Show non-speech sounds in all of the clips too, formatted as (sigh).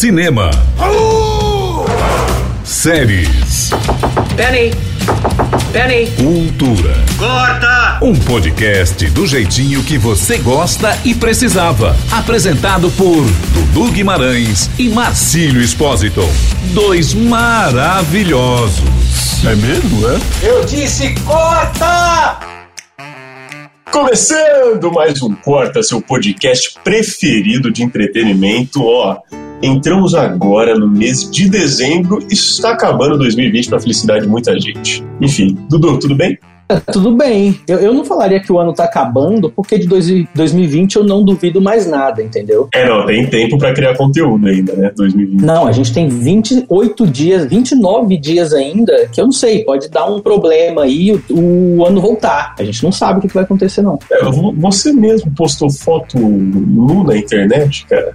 Cinema. Séries. Penny. Penny. Cultura. Corta! Um podcast do jeitinho que você gosta e precisava. Apresentado por Dudu Guimarães e Marcílio Espósito. Dois maravilhosos. É mesmo, é? Eu disse corta! Começando mais um Corta, seu podcast preferido de entretenimento, ó. Entramos agora no mês de dezembro e está acabando 2020 para felicidade de muita gente. Enfim, Dudu, tudo bem? É, tudo bem. Eu, eu não falaria que o ano tá acabando, porque de dois, 2020 eu não duvido mais nada, entendeu? É, não, tem tempo para criar conteúdo ainda, né? 2020. Não, a gente tem 28 dias, 29 dias ainda, que eu não sei, pode dar um problema aí o, o ano voltar. A gente não sabe o que, que vai acontecer, não. É, você mesmo postou foto nu na internet, cara?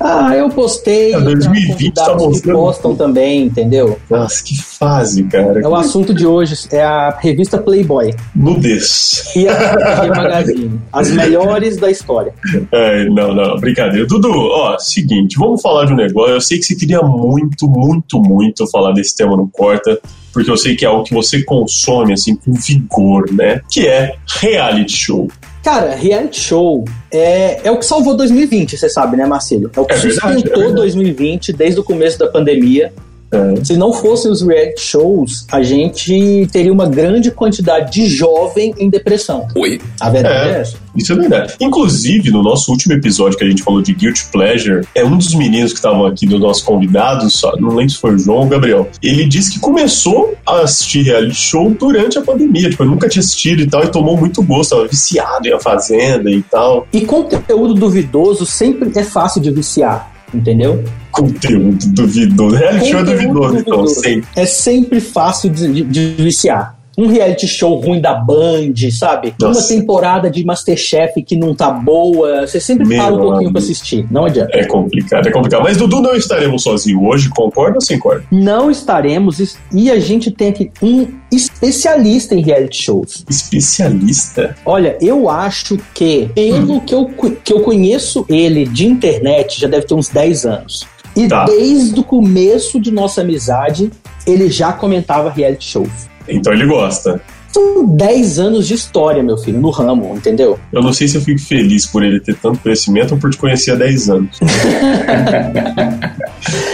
Ah, eu postei. É, 2020 tá convidados que mostrando. postam também, entendeu? Nossa, que fase, cara. É o assunto de hoje, é a revista Playboy Nudez. e a G Magazine. As melhores da história. É, não, não, brincadeira. Dudu, ó, seguinte, vamos falar de um negócio. Eu sei que você queria muito, muito, muito falar desse tema no Corta, porque eu sei que é algo que você consome, assim, com vigor, né? Que é reality show. Cara, reality show é, é o que salvou 2020, você sabe, né, Marcelo? É o que É verdade, é sustentou verdade. 2020 desde o começo da pandemia. É. Se não fossem os reality shows, a gente teria uma grande quantidade de jovem em depressão. Oi? A verdade é, É. essa. Isso é verdade. Inclusive, no nosso último episódio que a gente falou de Guilty Pleasure, é um dos meninos que estavam aqui dos nossos convidados, só- não lembro se foi o João ou o Gabriel. Ele disse que começou a assistir reality show durante a pandemia. Tipo, nunca tinha assistido e tal, e tomou muito gosto, tava viciado em A Fazenda e tal. E conteúdo duvidoso sempre é fácil de viciar, entendeu? Conteúdo duvidoso. Reality show é Conteúdo duvidoso, então, duvidoso. sempre. É sempre fácil de, de- de viciar. Um reality show ruim da Band, sabe? Nossa. Uma temporada de Masterchef que não tá boa. Você sempre Meu para um pouquinho amigo. pra assistir. Não adianta. É complicado, é complicado. Mas, Dudu, não estaremos sozinhos hoje, concorda ou sem concorda? Não estaremos. es- E a gente tem aqui um especialista em reality shows. Especialista? Olha, eu acho que, pelo que, eu, que eu conheço ele de internet, já deve ter uns 10 anos. E Tá. desde o começo de nossa amizade, ele já comentava reality shows. Então ele gosta. São 10 anos de história, meu filho, no ramo, entendeu? Eu não sei se eu fico feliz por ele ter tanto conhecimento ou por te conhecer há 10 anos. (laughs)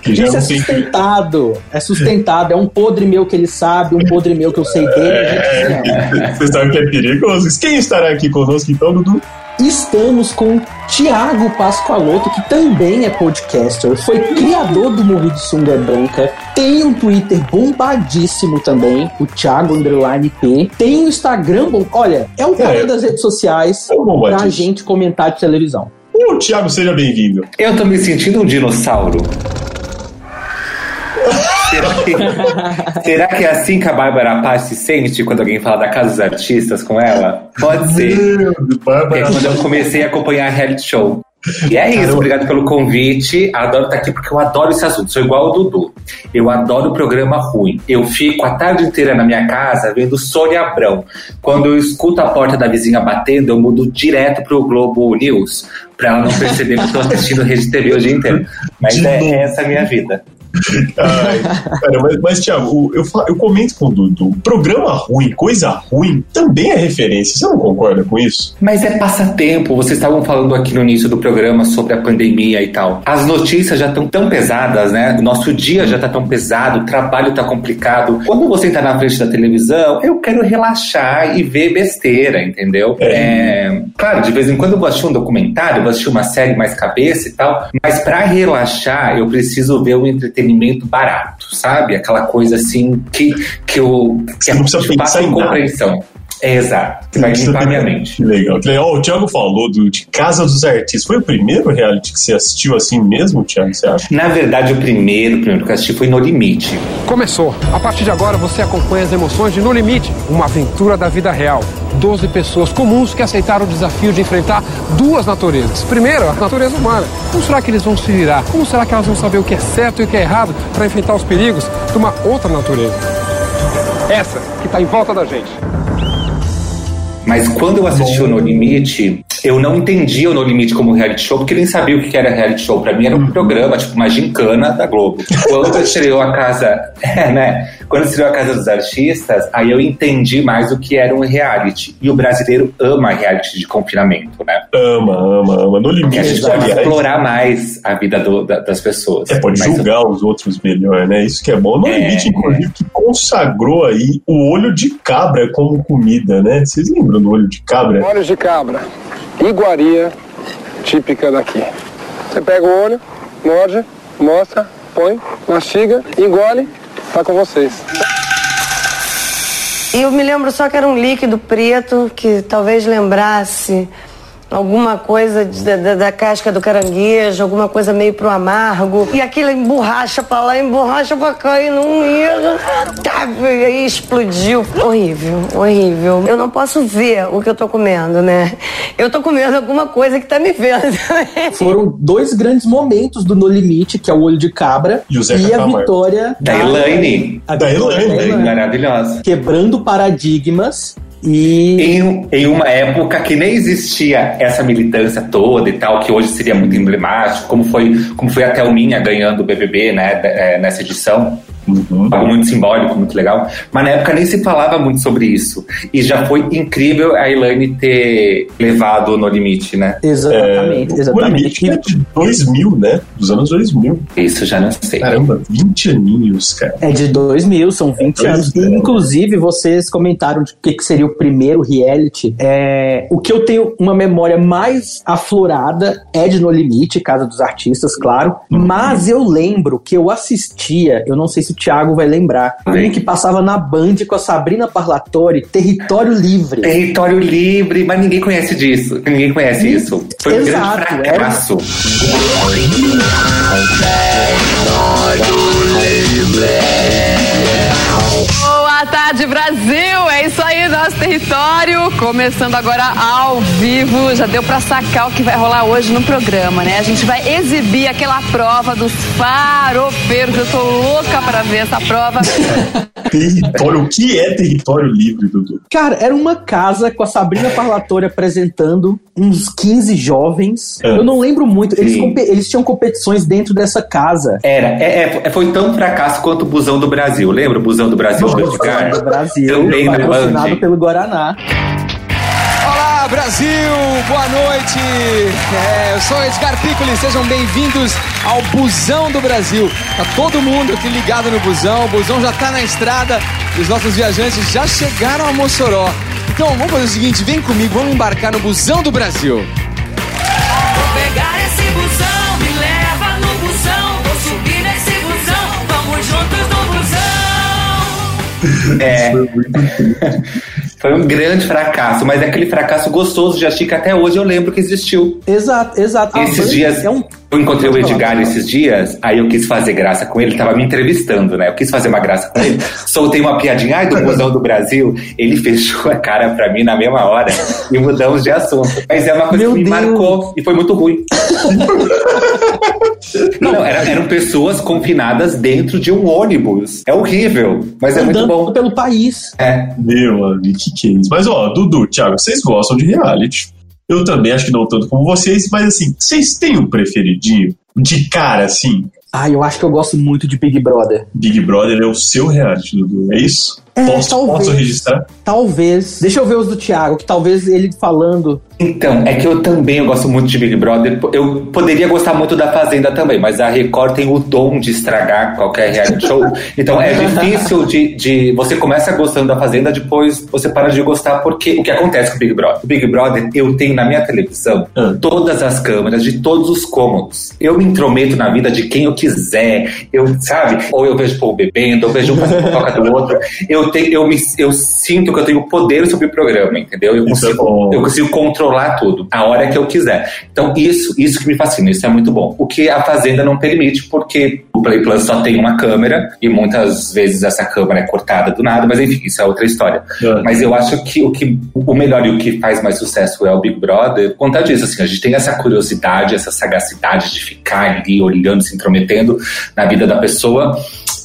que Isso é sustentado. É sustentado. É um podre meu que ele sabe, um podre meu que eu sei dele. A gente. (laughs) Você sabe que é perigoso. Quem estará aqui conosco então, Dudu? Estamos com o Thiago Pascoaloto, que também é podcaster, foi criador do Morri de Sunga Branca, tem um Twitter bombadíssimo também, o Thiago Underline P, tem um Instagram, bom, olha, é o cara É. das redes sociais É pra gente comentar de televisão. Ô, Thiago, seja bem-vindo. Eu tô me sentindo um dinossauro. Será que, será que é assim que a Bárbara Paz se sente quando alguém fala da Casa dos Artistas com ela? Pode ser. Meu Porque é Bárbara. quando eu comecei a acompanhar reality show. E é isso, Caramba. obrigado pelo convite. Adoro estar aqui porque eu adoro esse assunto. Sou igual o Dudu. Eu adoro programa ruim. Eu fico a tarde inteira na minha casa vendo Sônia Abrão. Quando eu escuto a porta da vizinha batendo, eu mudo direto pro Globo News. Pra ela não perceber que eu tô assistindo Rede TV o dia inteiro. Mas é novo. essa a minha vida. (laughs) Ai, cara, mas, mas, Thiago, o- eu, eu comento com o Dudu. Programa ruim, coisa ruim, também é referência. Você não concorda com isso? Mas é passatempo. Vocês estavam falando aqui no início do programa sobre a pandemia e tal. As notícias já estão tão pesadas, né? O nosso dia já tá tão pesado, o trabalho tá complicado. Quando você tá na frente da televisão, eu quero relaxar e ver besteira, entendeu? É, Claro, de vez em quando eu vou assistir um documentário, vou assistir uma série mais cabeça e tal. Mas pra relaxar, eu preciso ver um entretenimento barato, sabe? Aquela coisa assim que, que eu. Que Você não precisa pensar em nada. É exato. Que vai Você limpar minha mente. Que legal. Que legal. O Thiago falou do, de Casa dos Artistas. Foi o primeiro reality que você assistiu assim mesmo, Thiago? Você acha? Na verdade, o primeiro, o primeiro que eu assisti foi No Limite. Começou. A partir de agora você acompanha as emoções de No Limite, uma aventura da vida real. Doze pessoas comuns que aceitaram o desafio de enfrentar duas naturezas. Primeiro, a natureza humana. Como será que eles vão se virar? Como será que elas vão saber o que é certo e o que é errado para enfrentar os perigos de uma outra natureza? Essa que está em volta da gente. Mas quando eu assisti o No Limite, eu não entendia o No Limite como reality show, porque nem sabia o que era reality show. Pra mim era um Uhum. programa, tipo uma gincana da Globo. Quando (laughs) estreou a casa, é, (laughs) né? Quando estreou a Casa dos Artistas, aí eu entendi mais o que era um reality. E o brasileiro ama reality de confinamento, né? Ama, ama, ama. No Porque a limite, gente pode aliás, explorar mais a vida do- da- das pessoas. É, pode Mas- julgar os outros melhor, né? Isso que é bom. No É. limite, inclusive, que consagrou aí o olho de cabra como comida, né? Vocês lembram do olho de cabra? Olhos de cabra, iguaria típica daqui. Você pega o olho, morde, mostra, põe, mastiga, engole, tá com vocês. E eu me lembro só que era um líquido preto que talvez lembrasse alguma coisa de- da, da- da casca do caranguejo, alguma coisa meio pro amargo. E aquilo emborracha pra lá, emborracha pra cá e não ia. Tá, e aí explodiu. Horrível, horrível. Eu não posso ver o que eu tô comendo, né? Eu tô comendo alguma coisa que tá me vendo. Foram dois grandes momentos do No Limite, que é o Olho de Cabra E Zeca a vitória Da Elaine. A Da Elaine. da Maravilhosa. Quebrando paradigmas e Em, em uma época que nem existia essa militância toda e tal, que hoje seria muito emblemático, como foi, como foi a Thelminha ganhando o BBB, né, é, nessa edição. Uhum. Algo muito simbólico, muito legal. Mas na época nem se falava muito sobre isso. E já foi incrível a Elaine ter levado no limite, né? exatamente, É, O exatamente. limite é de 2000, né? Dos anos 2000. Isso já não sei. Caramba, 20 aninhos, cara. É de 2000, são 20 Pois anos. é. Inclusive, vocês comentaram de o que, que seria o primeiro reality. É, o que eu tenho uma memória mais aflorada é de No Limite, Casa dos Artistas, claro. Uhum. Mas eu lembro que eu assistia, eu não sei se o Thiago vai lembrar, Vem. um que passava na Band com a Sabrina Parlatori, Território Livre. Território livre, mas ninguém conhece disso. Ninguém conhece isso. Foi um Exato, grande é. fracasso. Boa tarde, Brasil! É isso aí, nosso território. Começando agora ao vivo. Já deu pra sacar o que vai rolar hoje no programa, né? A gente vai exibir aquela prova dos farofeiros. Eu tô louca pra ver essa prova. (laughs) Território, o que é território livre, Dudu? Cara, era uma casa com a Sabrina Parlatori apresentando uns 15 jovens. É. Eu não lembro muito. Eles, eles tinham competições dentro dessa casa. Era, é, é- foi tão fracasso quanto o Busão do Brasil. Lembra o Busão do Brasil Edgar? do Brasil, Também na patrocinado Band. pelo Guaraná. Olá, Brasil! Boa noite! É, eu sou Edgar Piccoli, sejam bem-vindos ao Busão do Brasil. Tá todo mundo aqui ligado no busão, o busão já tá na estrada e os nossos viajantes já chegaram a Mossoró. Então vamos fazer o seguinte, vem comigo, vamos embarcar no Busão do Brasil. Vou pegar esse busão, me leva no busão. Vou subir nesse busão, vamos juntos no busão. É. (laughs) Foi um grande fracasso, mas é aquele fracasso gostoso de assistir que até hoje eu lembro que existiu. Exato, exato. Esses dias, é um- eu encontrei o Edgar esses dias, aí eu quis fazer graça com ele, ele tava me entrevistando, né? Eu quis fazer uma graça com ele, (laughs) soltei uma piadinha, ai, do busão do Brasil, ele (laughs) fechou a cara pra mim na mesma hora e mudamos de assunto. Mas é uma coisa Meu que me Deus. marcou e foi muito ruim. (laughs) Não, era- eram pessoas confinadas dentro de um ônibus. É horrível, mas é muito andando bom. pelo país. É, Meu amigo, que que é isso? Mas, ó, Dudu, Thiago, vocês gostam de reality. Eu também acho que não tanto como vocês, mas assim, vocês têm um preferidinho? De cara, assim, Ah, eu acho que eu gosto muito de Big Brother. Big Brother é o seu reality, Dudu, é isso? É, posso, talvez. posso registrar? Talvez. Deixa eu ver os do Thiago, que talvez ele falando. Então, é que eu também eu gosto muito de Big Brother. Eu poderia gostar muito da Fazenda também, mas a Record tem o dom de estragar qualquer reality show. (laughs) Então é difícil de, de. Você começa gostando da Fazenda, depois você para de gostar, porque o que acontece com o Big Brother? O Big Brother, eu tenho na minha televisão Ah. todas as câmeras de todos os cômodos. Eu me intrometo na vida de quem eu quiser. Eu, sabe? Ou eu vejo o povo bebendo, ou vejo um fofoca do outro. Eu, tenho, eu, me, eu sinto que eu tenho poder sobre o programa, entendeu? Eu é consigo, bom. eu consigo controlar tudo, a hora que eu quiser. Então, isso, isso que me fascina, isso é muito bom. O que a Fazenda não permite, porque o Play Plus só tem uma câmera, e muitas vezes essa câmera é cortada do nada, mas enfim, isso é outra história. É. Mas eu acho que o, que o melhor e o que faz mais sucesso é o Big Brother, por conta disso, assim, a gente tem essa curiosidade, essa sagacidade de ficar ali olhando, se intrometendo na vida da pessoa.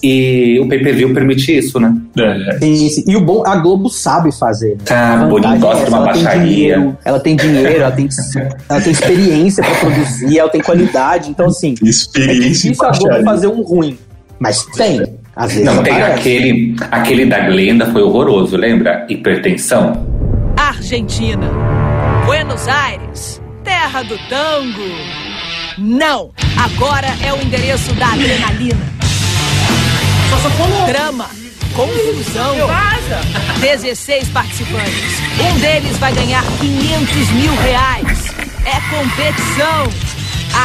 E o pay-per-view permite isso, né? É, Sim, sim. E o bom, a Globo sabe fazer. Né? Ah, A o Boninho gosta é de uma ela tem baixaria. dinheiro, Ela tem dinheiro, ela tem, (laughs) ela tem experiência pra produzir, ela tem qualidade. Então, assim, é Experiência e difícil a Globo baixaria. fazer um ruim. Mas tem. Às vezes Não tem aquele, aquele da Glenda foi horroroso, lembra? Hipertensão. Argentina. Buenos Aires. Terra do tango. Não! Agora é o endereço da adrenalina. Drama. Confusão. 16 participantes. Um deles vai ganhar 500 mil reais. É competição.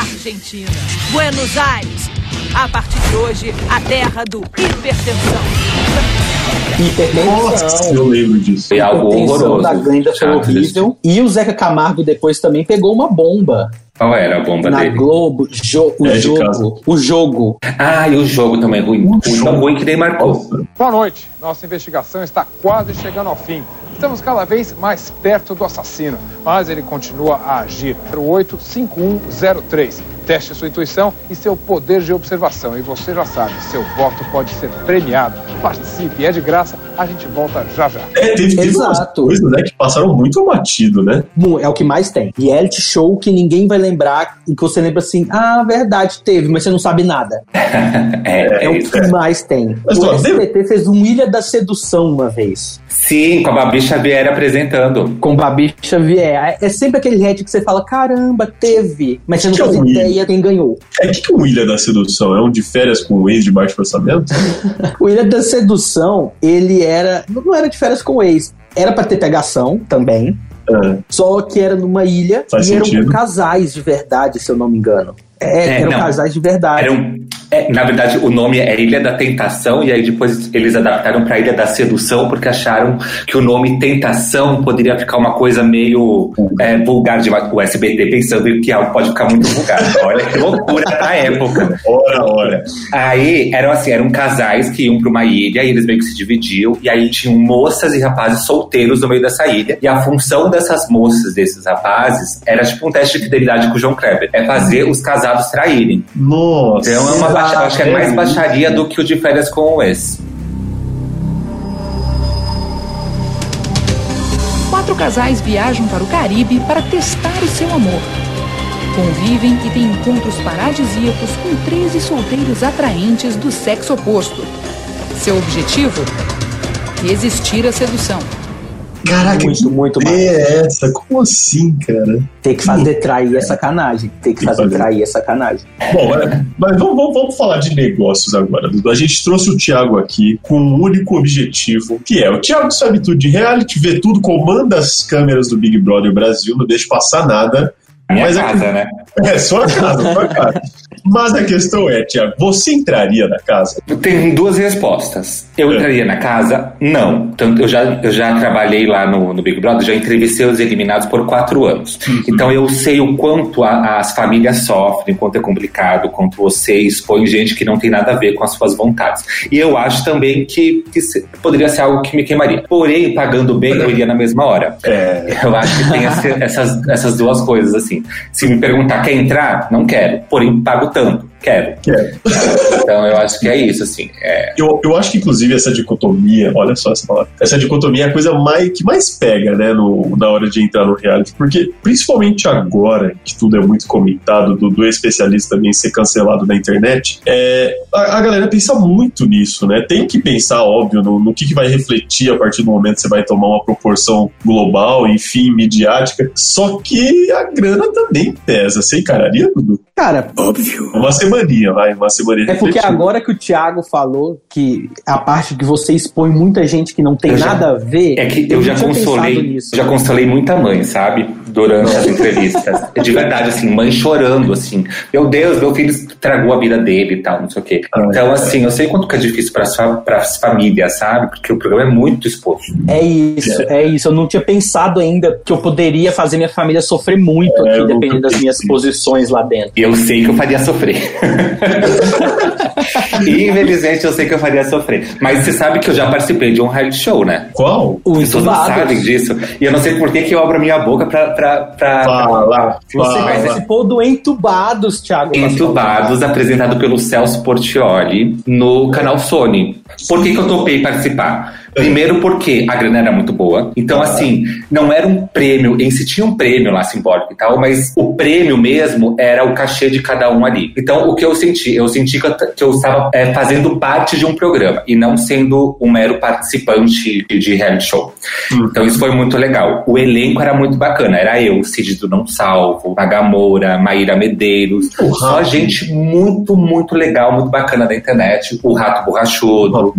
Argentina. Buenos Aires. A partir de hoje, a terra do hipertensão. Nossa, Hipertensão. eu lembro disso. Foi algo horroroso. da Glenda foi horrível. E o Zeca Camargo depois também pegou uma bomba Qual era a bomba na dele? Globo. Jo- o É, jogo. O jogo. Ah, e o jogo também ruim. Ruim, tão ruim que nem marcou. Boa noite. Nossa investigação está quase chegando ao fim. Estamos cada vez mais perto do assassino, mas ele continua a agir. 085103. Teste sua intuição e seu poder de observação. E você já sabe, seu voto pode ser premiado. Participe, é de graça. A gente volta já já. É, teve, Exato. coisas né, que passaram muito batido, né? Bom, É o que mais tem. Reality show que ninguém vai lembrar e que você lembra assim, ah, verdade, teve, mas você não sabe nada. É, (laughs) É, é o isso. que mais tem. Mas, o ó, SBT fez um Ilha da Sedução uma vez. Sim, com a Babi Xavier apresentando. Com Babi Xavier. É sempre aquele reality que você fala, caramba, teve. Mas você não Que é faz Ilha? ideia quem ganhou. É o que, que o Ilha da Sedução? É um de férias com o ex de baixo orçamento? (laughs) O Ilha da Sedução, ele era. Não era de férias com o ex. Era pra ter pegação também. É. Só que era numa ilha Faz e eram sentido. casais de verdade, se eu não me engano. É, É, eram não. casais de verdade. Era um- é, na verdade, o nome é Ilha da Tentação, e aí depois eles adaptaram para Ilha da Sedução, porque acharam que o nome Tentação poderia ficar uma coisa meio é, vulgar de o SBT, pensando que algo pode ficar muito vulgar. (laughs) Olha que loucura na época. Ora, ora. Aí eram assim, eram casais que iam para uma ilha e eles meio que se dividiam, e aí tinham moças e rapazes solteiros no meio dessa ilha. E a função dessas moças, desses rapazes, era tipo um teste de fidelidade com o João Kleber. É fazer os casados traírem. Nossa. Então é uma baixa, acho que é mais baixaria do que o de férias com o ex. Quatro casais viajam para o Caribe para testar o seu amor. Convivem e têm encontros paradisíacos com 13 solteiros atraentes do sexo oposto. Seu objetivo? Resistir à sedução. Caraca, Muito, que muito ideia é essa? Como assim, cara? Tem que fazer trair é sacanagem. Tem que Tem fazer fazer. trair é sacanagem. Bom, é, mas vamos, vamos- vamos falar de negócios agora. Dudu. A gente trouxe o Thiago aqui com um único objetivo, que é o Thiago sabe tudo de reality, vê tudo, comanda as câmeras do Big Brother Brasil, não deixa passar nada. Minha Mas é casa, né? (laughs) É, sua casa, sua casa. Mas a questão é, Thiago, você entraria na casa? Tem duas respostas. Eu É. entraria na casa? Não. Tanto eu já, eu já trabalhei lá no, no Big Brother, já entrevistei os eliminados por quatro anos. Então eu sei o quanto a- as famílias sofrem, quanto é complicado, quanto você expõe gente que não tem nada a ver com as suas vontades. E eu acho também que, que se- poderia ser algo que me queimaria. Porém, pagando bem, eu iria na mesma hora. É, Eu acho que tem esse- essas, essas duas coisas, assim. Se me perguntar, quer entrar? Não quero. Porém, pago tanto. Quero. é. Então, eu acho que é isso, assim. É, Eu, eu acho que, inclusive, essa dicotomia, olha só essa palavra, essa dicotomia é a coisa mais, que mais pega, né, no, na hora de entrar no reality, porque, principalmente agora, que tudo é muito comentado, do, do especialista também ser cancelado na internet, é, a, a galera pensa muito nisso, né? Tem que pensar, óbvio, no, no que, que vai refletir a partir do momento que você vai tomar uma proporção global, enfim, midiática, só que a grana também pesa. Você encararia, Dudu? Cara, Uma semaninha, vai, uma semaninha é porque agora que o Thiago falou que a parte que você expõe muita gente que não tem Eu já- nada a ver. É que eu já tinha pensado consolei, nisso. já consolei muita mãe, sabe? Durante as entrevistas. De verdade, assim, mãe chorando, assim. Meu Deus, meu filho estragou a vida dele e tal, não sei o quê. Ah, Então, é. assim, eu sei quanto que é difícil para as famílias, sabe? Porque o programa é muito exposto. É isso, é isso. Eu não tinha pensado ainda que eu poderia fazer minha família sofrer muito É, aqui, dependendo das minhas posições lá dentro. E eu sei que eu faria sofrer. (laughs) Infelizmente eu sei que eu faria sofrer. Mas você sabe que eu já participei de um reality show, né? Qual? O As pessoas não sabem disso. E eu não sei por que, que eu abro a minha boca pra. Pra, pra... Fala, Você fala. participou do Entubados, Thiago. Entubados, apresentado pelo Celso Portioli no canal Sony. Por que, que eu topei participar? Primeiro porque a grana era muito boa. Então, assim, não era um prêmio em si, tinha um prêmio lá simbólico e tal, mas o prêmio mesmo era o cachê de cada um ali. Então, o que eu senti? Eu senti que eu, estava é, fazendo parte de um programa e não sendo um mero participante de, reality show. Então, isso foi muito legal. O elenco era muito bacana. Era eu, Cid do Não Salvo, Magamora, Maíra Medeiros. Só gente muito, muito legal, muito bacana da internet. O Rato Borrachudo,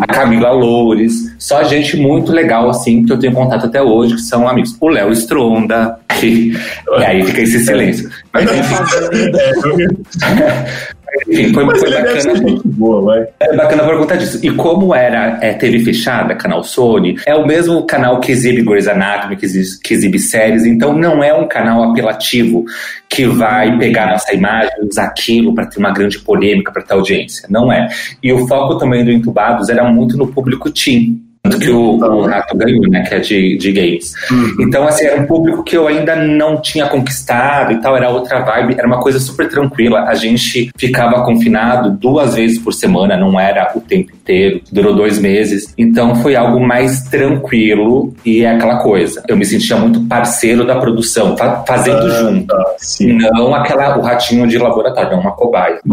a Camila Loures. Só gente muito legal, assim, que eu tenho contato até hoje, que são amigos. O Léo Stronda. que- (laughs) e aí fica esse silêncio. Mas enfim, (laughs) enfim, foi, foi bacana. boa, vai. É bacana por conta disso. E como era é, TV fechada, canal Sony, é o mesmo canal que exibe Grey's Anatomy, que exibe, que exibe séries, então não é um canal apelativo que vai pegar nossa imagem, usar aquilo para ter uma grande polêmica para ter audiência. Não é. E o foco também do Entubados era muito no público teen. Tanto que o, o Rato ganhou, né? Que é de, de games. Então, assim, era um público que eu ainda não tinha conquistado e tal, era outra vibe, era uma coisa super tranquila. A gente ficava confinado duas vezes por semana, não era o tempo inteiro, durou dois meses. Então foi algo mais tranquilo e é aquela coisa. Eu me sentia muito parceiro da produção, fa- fazendo junto. Tá, sim. Não aquela, o ratinho de laboratório, não uma cobaia. (laughs)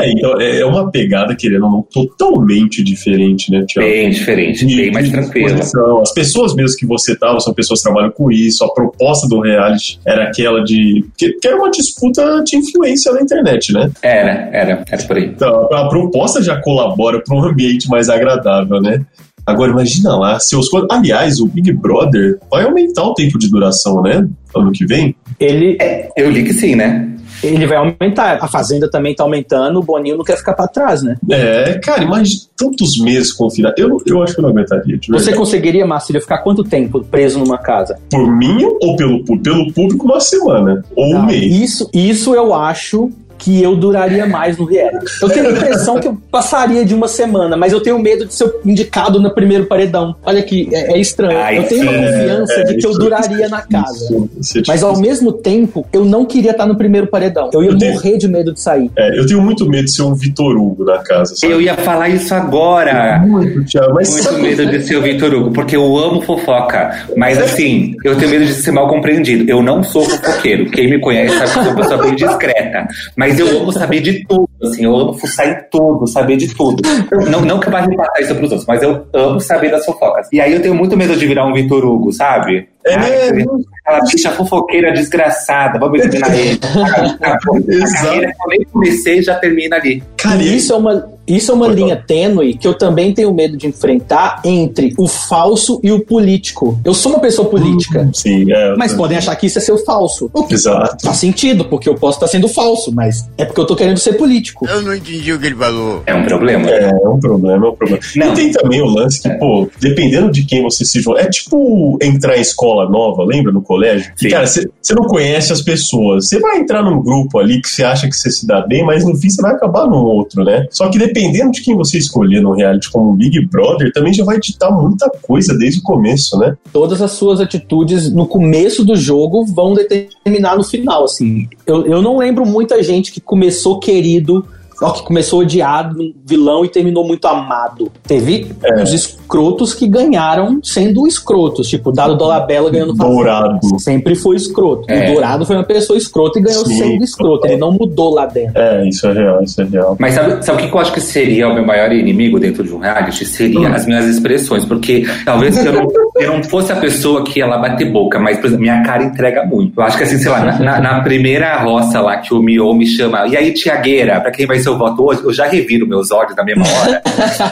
É, então, é é uma pegada, querendo ou não, totalmente diferente, né, Tiago? Bem diferente, De- bem mais de tranquila. disposição. As pessoas mesmo que você tava são pessoas que trabalham com isso. A proposta do reality era aquela de. que, que era uma disputa de influência na internet, né? Era, era, era por aí. Então, a proposta já colabora para um ambiente mais agradável, né? Agora imagina lá, seus Aliás, o Big Brother vai aumentar o tempo de duração, né? Ano que vem. Ele, Eu li que sim, né? Ele vai aumentar. A Fazenda também tá aumentando, o Boninho não quer ficar pra trás, né? É, cara, imagina tantos meses confinados. Eu, eu acho que eu não aguentaria. Você conseguiria, Marcílio, ficar quanto tempo preso numa casa? Por mim ou pelo público? Pelo público, uma semana. Ou um Não, mês. Isso, isso eu acho que eu duraria mais no reality. Eu tenho a impressão que eu passaria de uma semana, mas eu tenho medo de ser indicado no primeiro paredão. Olha que é, é estranho. Ai, eu tenho uma sim. confiança É, de que eu isso- duraria na casa. Isso- isso é Mas ao mesmo tempo, eu não queria estar no primeiro paredão. Eu ia Eu tenho- morrer de medo de sair. É, eu tenho muito medo de ser um Vitor Hugo na casa. Sabe? Eu ia falar isso agora. Muito, Thiago, mas Muito sabe- medo de ser o Vitor Hugo, porque eu amo fofoca. Mas assim, eu tenho medo de ser mal compreendido. Eu não sou fofoqueiro. Quem me conhece sabe que eu sou uma pessoa bem discreta. Mas eu amo saber de tudo. Assim, eu amo fuçar em tudo, saber de tudo. Não, não que eu vá repassar isso pros outros, mas eu amo saber das fofocas. E aí eu tenho muito medo de virar um Vitor Hugo, sabe? É, Ai, aquela bicha fofoqueira desgraçada, vamos eliminar ele. (laughs) A Exato. carreira que eu nem comecei já termina ali. Cara, isso é uma, isso é uma linha tênue que eu também tenho medo de enfrentar entre o falso e o político. Eu sou uma pessoa política, Sim, é. mas podem achar que isso é ser o falso. O que Exato. faz sentido, porque eu posso estar sendo falso, mas é porque eu tô querendo ser político. Eu não entendi o que ele falou. É um problema. É, é um problema, é um problema. Não. E tem também o lance que, pô, dependendo de quem você se junta. É tipo entrar em escola nova, lembra, no colégio? Que, cara, você não conhece as pessoas. Você vai entrar num grupo ali que você acha que você se dá bem, mas no fim você vai acabar num outro, né? Só que dependendo de quem você escolher no reality como Big Brother, também já vai ditar muita coisa desde o começo, né? Todas as suas atitudes no começo do jogo vão determinar no final, assim. Eu, eu não lembro muita gente que começou querido, que começou odiado, vilão e terminou muito amado. Teve É. uns escrotos que ganharam sendo escrotos, tipo o Dado Dolabella ganhando Fazenda. Dourado. Sempre foi escroto. É. O Dourado foi uma pessoa escrota e ganhou Sim. sendo escroto. Ele não mudou lá dentro. É, isso é real, isso é real. Mas sabe, sabe o que eu acho que seria o meu maior inimigo dentro de um reality? Seria Hum. as minhas expressões, porque talvez eu não, eu não fosse a pessoa que ia lá bater boca, mas, por exemplo, minha cara entrega muito. Eu acho que assim, sei lá, na, na- na primeira roça lá que o Mio me chama, e aí, Tiagueira, pra quem vai ser o voto hoje, eu já reviro meus olhos na mesma hora.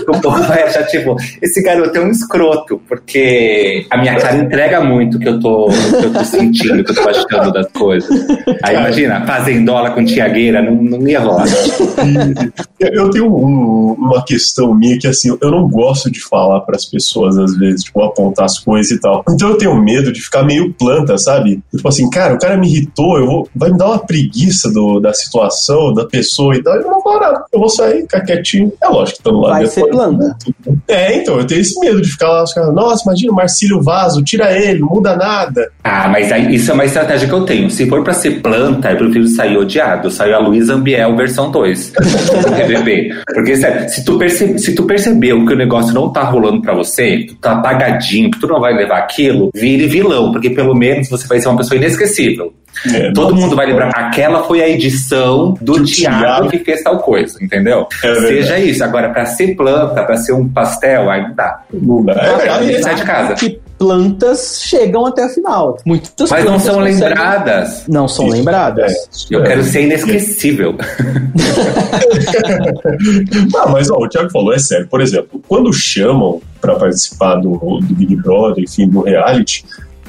o povo vai achar, tipo, esse garoto é um escroto, porque a minha cara entrega muito o que eu tô, que eu tô sentindo, o que eu tô achando das coisas. Aí imagina, fazendola com Tiagueira, não, não ia rolar. (laughs) Eu, tenho um- uma questão minha que, assim, eu não gosto de falar pras pessoas, às vezes, tipo, apontar as coisas e tal. Então eu tenho medo de ficar meio planta, sabe? Tipo assim, cara, o cara me irritou, eu vou, vai me dar uma preguiça do, da situação, da pessoa e tal. Eu não vou parar. Eu vou sair, ficar quietinho. É lógico que estando lá Vai ser planta. É, então, eu tenho esse medo de ficar lá, os caras, nossa, imagina o Marcílio Vaso, tira ele, não muda nada. Ah, mas aí, isso é uma estratégia que eu tenho. Se for pra ser planta, eu prefiro sair odiado. Saiu a Luísa Ambiel versão 2 (laughs) do BBB. Porque, sério, se tu, perce- se tu percebeu que o negócio não tá rolando pra você, tu tá apagadinho, que tu não vai levar aquilo, vire vilão. Porque pelo menos você vai ser uma pessoa inesquecível. É, Todo nossa, mundo vai lembrar, aquela foi a edição do, Thiago. que fez tal coisa, entendeu? É. Seja isso. Agora, pra ser planta, pra ser um pastel, aí não dá. Não dá. É. Ele sai de casa. Que plantas chegam até a final. Muitas Mas não são conseguem- lembradas. Não são Isso, lembradas. é, Eu é. quero ser inesquecível. (laughs) Ah, mas ó, o Thiago falou, é sério. Por exemplo, quando chamam pra participar do, do Big Brother, enfim, do reality,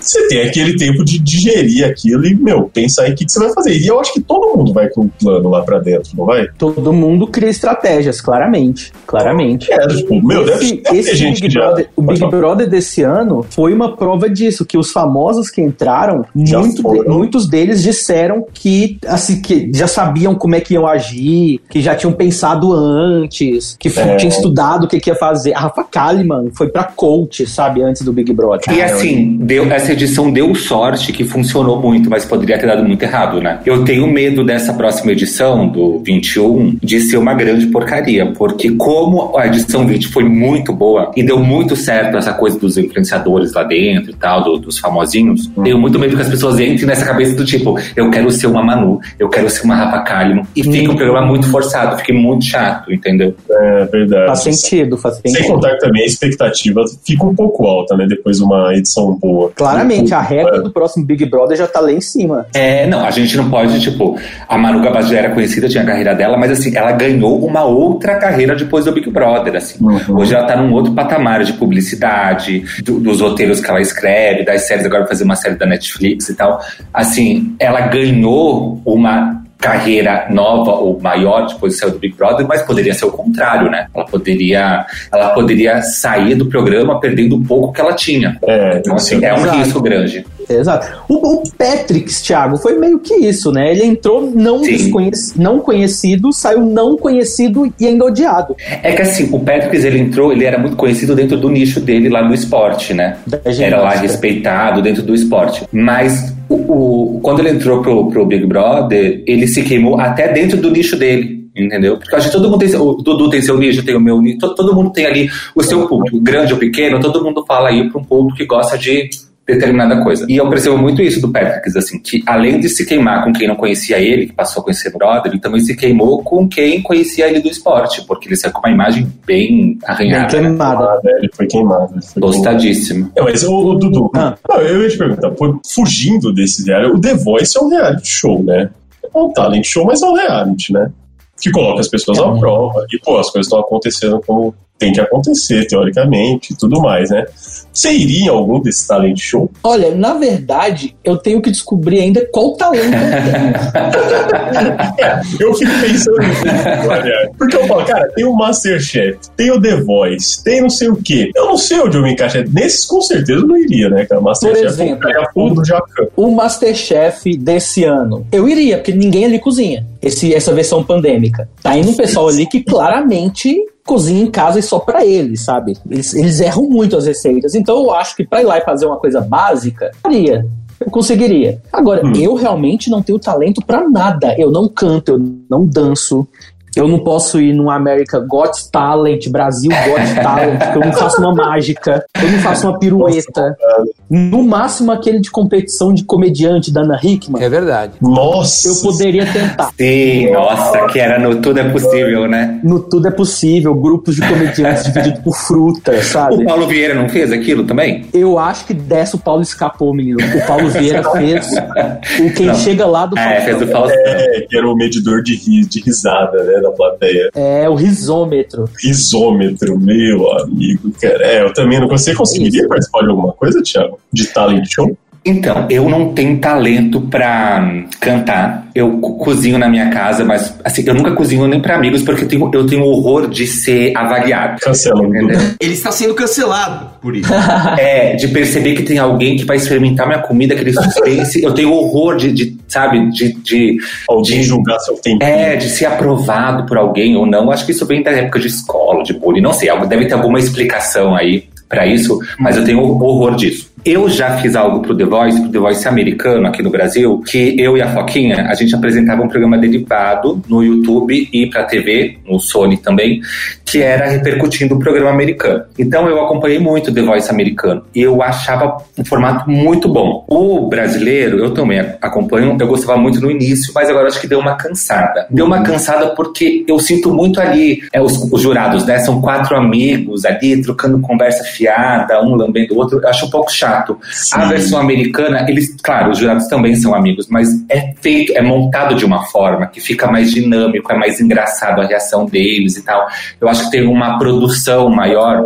você tem aquele tempo de digerir aquilo e, meu, pensar em o que, que você vai fazer. E eu acho que todo mundo vai com um plano lá pra dentro, não vai? Todo mundo cria estratégias, claramente. Claramente. É, tipo, meu, deve, esse, deve esse gente Big que já... Brother, o Pode Big falar. Brother desse ano foi uma prova disso, que os famosos que entraram, muito de- muitos deles disseram que assim que já sabiam como é que iam agir, que já tinham pensado antes, que É. tinham estudado o que, que ia fazer. A Rafa Kalimann foi pra coach, sabe, antes do Big Brother. E assim, deu, essa edição deu sorte que funcionou muito, mas poderia ter dado muito errado, né? Eu tenho medo dessa próxima edição, do 21, de ser uma grande porcaria, porque como a edição 20 foi muito boa e deu muito certo essa coisa dos influenciadores lá dentro e tal, do- dos famosinhos, tenho muito medo que as pessoas entrem nessa cabeça do tipo, eu quero ser uma Manu, eu quero ser uma Rafa Kalimann, e fica um programa muito forçado, fica muito chato, entendeu? É verdade. Faz sentido, faz Sem sentido. contar que também a expectativa fica um pouco alta, né? Depois de uma edição boa. Claramente, a régua do próximo Big Brother já tá lá em cima. É, não, a gente não pode, tipo, a Manu já era conhecida, tinha a carreira dela, mas assim, ela ganhou uma outra carreira depois do Big Brother, assim. Uhum. Hoje ela tá num outro patamar de publicidade, do- dos roteiros que ela escreve, das séries, agora vai fazer uma série da Netflix e tal. Assim, ela ganhou uma carreira nova ou maior depois de sair do Big Brother, mas poderia ser o contrário, né? Ela poderia, ela poderia sair do programa perdendo um pouco que ela tinha. É, Então, assim, é um risco grande. Exato. O, o Patrick, Thiago, foi meio que isso, né? Ele entrou não, não conhecido, saiu não conhecido e ainda odiado. É que assim, o Patrick, ele entrou, ele era muito conhecido dentro do nicho dele lá no esporte, né? Era lá respeitado dentro do esporte. Mas o, o- quando ele entrou pro, pro Big Brother, ele se queimou até dentro do nicho dele. Entendeu? Porque acho que todo mundo tem seu, o Dudu tem seu nicho, tem o meu nicho, todo, todo mundo tem ali o seu público, grande ou pequeno, todo mundo fala aí para um público que gosta de determinada coisa. E eu percebo muito isso do Patrick, assim, que além de se queimar com quem não conhecia ele, que passou a conhecer brother, ele também se queimou com quem conhecia ele do esporte, porque ele saiu com uma imagem bem Bem arranhada. né? queimada. Ah, né? Ele foi queimado. Ele foi queimado. Gostadíssimo. É, mas o, o Dudu, Ah. não, eu ia te perguntar, fugindo desse reality, o The Voice é um reality show, né? É um talent show, mas é um reality, né? Que coloca as pessoas à prova. E, pô, as coisas estão acontecendo como tem que acontecer, teoricamente, e tudo mais, né? Você iria em algum desse talent show? Olha, na verdade, eu tenho que descobrir ainda qual talento eu tenho. (laughs) Eu fico pensando nisso. Porque eu falo, cara, tem o Masterchef, tem o The Voice, tem não sei o quê. Eu não sei onde eu me encaixei. Nesses, com certeza, eu não iria, né, cara? Masterchef exemplo, é a fundo do Jacan. O Masterchef desse ano, eu iria, porque ninguém ali cozinha. Esse, essa versão pandêmica. Tá indo um pessoal ali que claramente cozinha em casa e só pra eles, sabe? Eles, eles erram muito as receitas. Então eu acho que pra ir lá e fazer uma coisa básica, eu iria. Eu conseguiria. Agora, Hum. eu realmente não tenho talento pra nada. Eu não canto, eu não danço. Eu não posso ir num America Got Talent, Brasil Got (laughs) Talent, porque eu não faço uma mágica, eu não faço uma pirueta. No máximo aquele de competição de comediante da Ana Hickman. É verdade. Nossa! Eu poderia tentar. Sim, nossa, que era no Tudo é Possível, né? No Tudo é Possível, grupos de comediantes (laughs) divididos por fruta, O sabe? Paulo Vieira não fez aquilo também? Eu acho que dessa o Paulo escapou, menino. O Paulo Vieira (laughs) fez o quem Não. chega lá do É, fez o. Faustão. É, que era o medidor de, ri- de risada, né, da plateia. É, o risômetro. Risômetro, meu amigo, cara. É, eu também não. Você conseguiria participar de alguma coisa, Thiago? De talent show? Então, eu não tenho talento pra hum, cantar. Eu co- cozinho na minha casa, mas assim, eu nunca cozinho nem pra amigos porque eu tenho, eu tenho horror de ser avaliado. Cancela. Entendeu? Ele está sendo cancelado por isso. (laughs) É, de perceber que tem alguém que vai experimentar minha comida, aquele suspense. eu tenho horror de, de, sabe, de, de, Alguém de julgar seu tempo. É, de ser aprovado por alguém ou não. Acho que isso vem da época de escola, de bullying. Não sei, deve ter alguma explicação aí pra isso, mas eu tenho horror disso. Eu já fiz algo pro The Voice, pro The Voice americano aqui no Brasil, que eu e a Foquinha, a gente apresentava um programa derivado no YouTube e pra TV, no Sony também, que era repercutindo o programa americano. Então eu acompanhei muito The Voice americano e eu achava um formato muito bom. O brasileiro, eu também acompanho, eu gostava muito no início, mas agora acho que deu uma cansada. Deu uma cansada porque eu sinto muito ali, é, os, os jurados, né? São quatro amigos ali, trocando conversa fiada, um lambendo o outro. Eu acho um pouco chato. A versão americana, eles, claro, os jurados também são amigos, mas é feito, é montado de uma forma que fica mais dinâmico, é mais engraçado a reação deles e tal. Eu acho que tem uma produção maior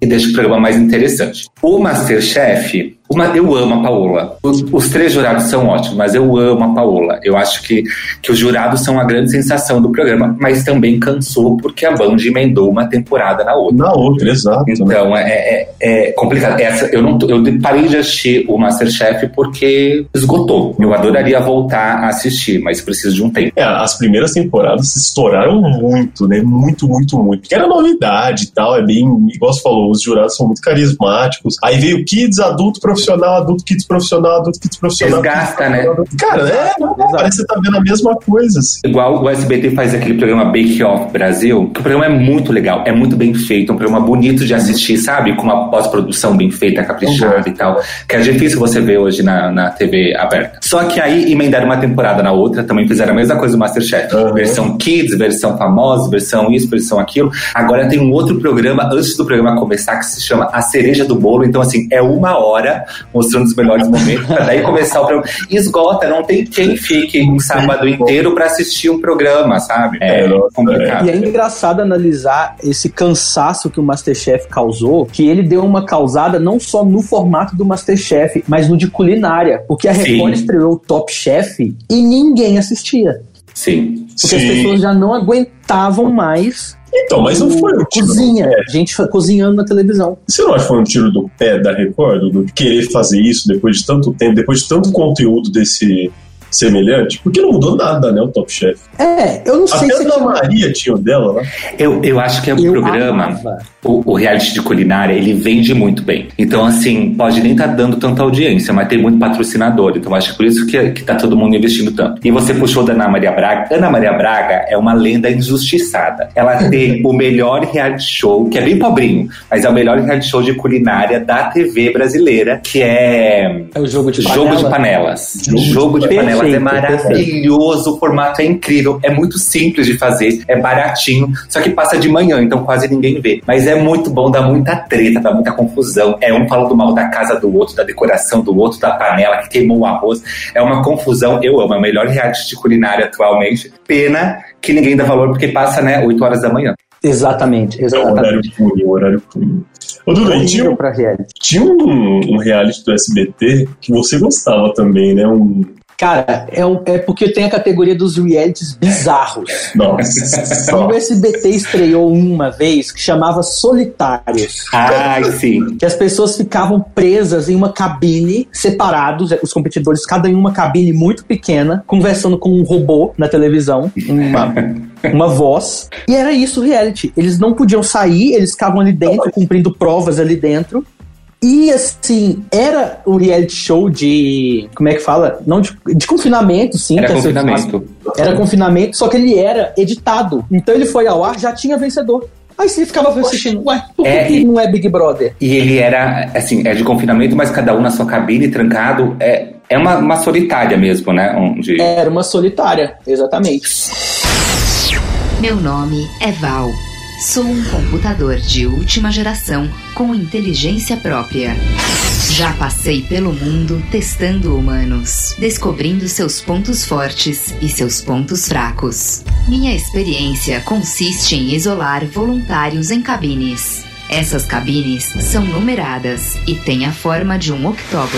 e deixa o programa mais interessante. O Masterchef, uma, eu amo a Paola. Os, os três jurados são ótimos, mas eu amo a Paola. Eu acho que, que os jurados são a grande sensação do programa, mas também cansou porque a Band emendou uma temporada na outra. Na outra, exato. né? Então é, é, é complicado. Essa, eu, não, eu parei de assistir o Masterchef porque esgotou. Eu adoraria voltar a assistir, mas preciso de um tempo. É, as primeiras temporadas se estouraram muito, né? Muito, muito, muito. Porque era novidade e tal, é bem, igual você falou, os jurados são muito carismáticos. Aí veio Kids, adulto profissional, adulto Kids profissional, adulto Kids profissional. Desgasta, né? Cara, é, não, parece que você tá vendo a mesma coisa. assim. Igual o SBT faz aquele programa Bake Off Brasil, que o programa é muito legal, é muito bem feito, um programa bonito de assistir, sabe? Com uma pós-produção bem feita, caprichada e tal. Que é difícil você ver hoje na, na TV aberta. Só que aí emendaram uma temporada na outra, também fizeram a mesma coisa do Masterchef. Versão Kids, versão famosa, versão isso, versão aquilo. Agora tem um outro programa, antes do programa começar, que se chama A Cereja do Bolo. Então, assim, é uma hora mostrando os melhores momentos, pra daí começar o programa. Esgota, não tem quem fique um sábado inteiro pra assistir um programa, sabe? É, complicado. E é engraçado analisar esse cansaço que o Masterchef causou, que ele deu uma causada não só no formato do Masterchef, mas no de culinária. Porque a Sim. Record estreou o Top Chef e ninguém assistia. Sim. Porque as pessoas já não aguentavam mais. Então, mas não foi um tiro cozinha, gente cozinhando na televisão. Você não acha que foi um tiro do pé da Record, do querer fazer isso depois de tanto tempo, depois de tanto conteúdo desse semelhante? Porque não mudou nada, né, o Top Chef. É, eu não sei Até se a Ana Maria tinha o dela lá. Eu, eu acho que é um programa, o, o reality de culinária, ele vende muito bem. Então, assim, pode nem estar dando tanta audiência, mas tem muito patrocinador. Então, acho que por isso que, que tá todo mundo investindo tanto. E você puxou da Ana Maria Braga. Ana Maria Braga é uma lenda injustiçada. Ela tem (laughs) o melhor reality show, que é bem pobrinho, mas é o melhor reality show de culinária da TV brasileira, que é. É o jogo de Jogo panela? de panelas. Jogo Jogo, de de, é Perfeito, maravilhoso, o formato é incrível, é muito simples de fazer, é baratinho, só que passa de manhã, então quase ninguém vê. Mas é muito bom, dá muita treta, dá muita confusão. É um falando mal da casa do outro, da decoração do outro, da panela que queimou o arroz. É uma confusão, eu amo, é o melhor reality de culinária atualmente. Pena que ninguém dá valor porque passa, né, 8 horas da manhã. Exatamente, É o horário exatamente. punho, o horário punho. Ô, Dudu, e tinha, reality. tinha um, um reality do SBT que você gostava também, né? Um... Cara, é, um- é porque tem a categoria dos realities bizarros. Nossa. (laughs) O SBT estreou uma vez que chamava Solitários. Ai, sim. Que as pessoas ficavam presas em uma cabine, separados, os competidores, cada em uma cabine muito pequena, conversando com um robô na televisão, uma, (laughs) uma voz. E era isso o reality. Eles não podiam sair, eles ficavam ali dentro, cumprindo provas ali dentro. E assim, era um reality show de. Como é que fala? Não de, de confinamento, sim. Era pessoas- confinamento. Era confinamento, só que ele era editado. Então ele foi ao ar, já tinha vencedor. Aí você ficava assistindo, ué, por que, É, que não é Big Brother? E ele era, assim, é de confinamento, mas cada um na sua cabine, trancado. É, é uma, uma solitária mesmo, né? Onde... Era uma solitária, exatamente. Meu nome é Val. Sou um computador de última geração com inteligência própria. Já passei pelo mundo testando humanos, descobrindo seus pontos fortes e seus pontos fracos. Minha experiência consiste em isolar voluntários em cabines. Essas cabines são numeradas e têm a forma de um octógono.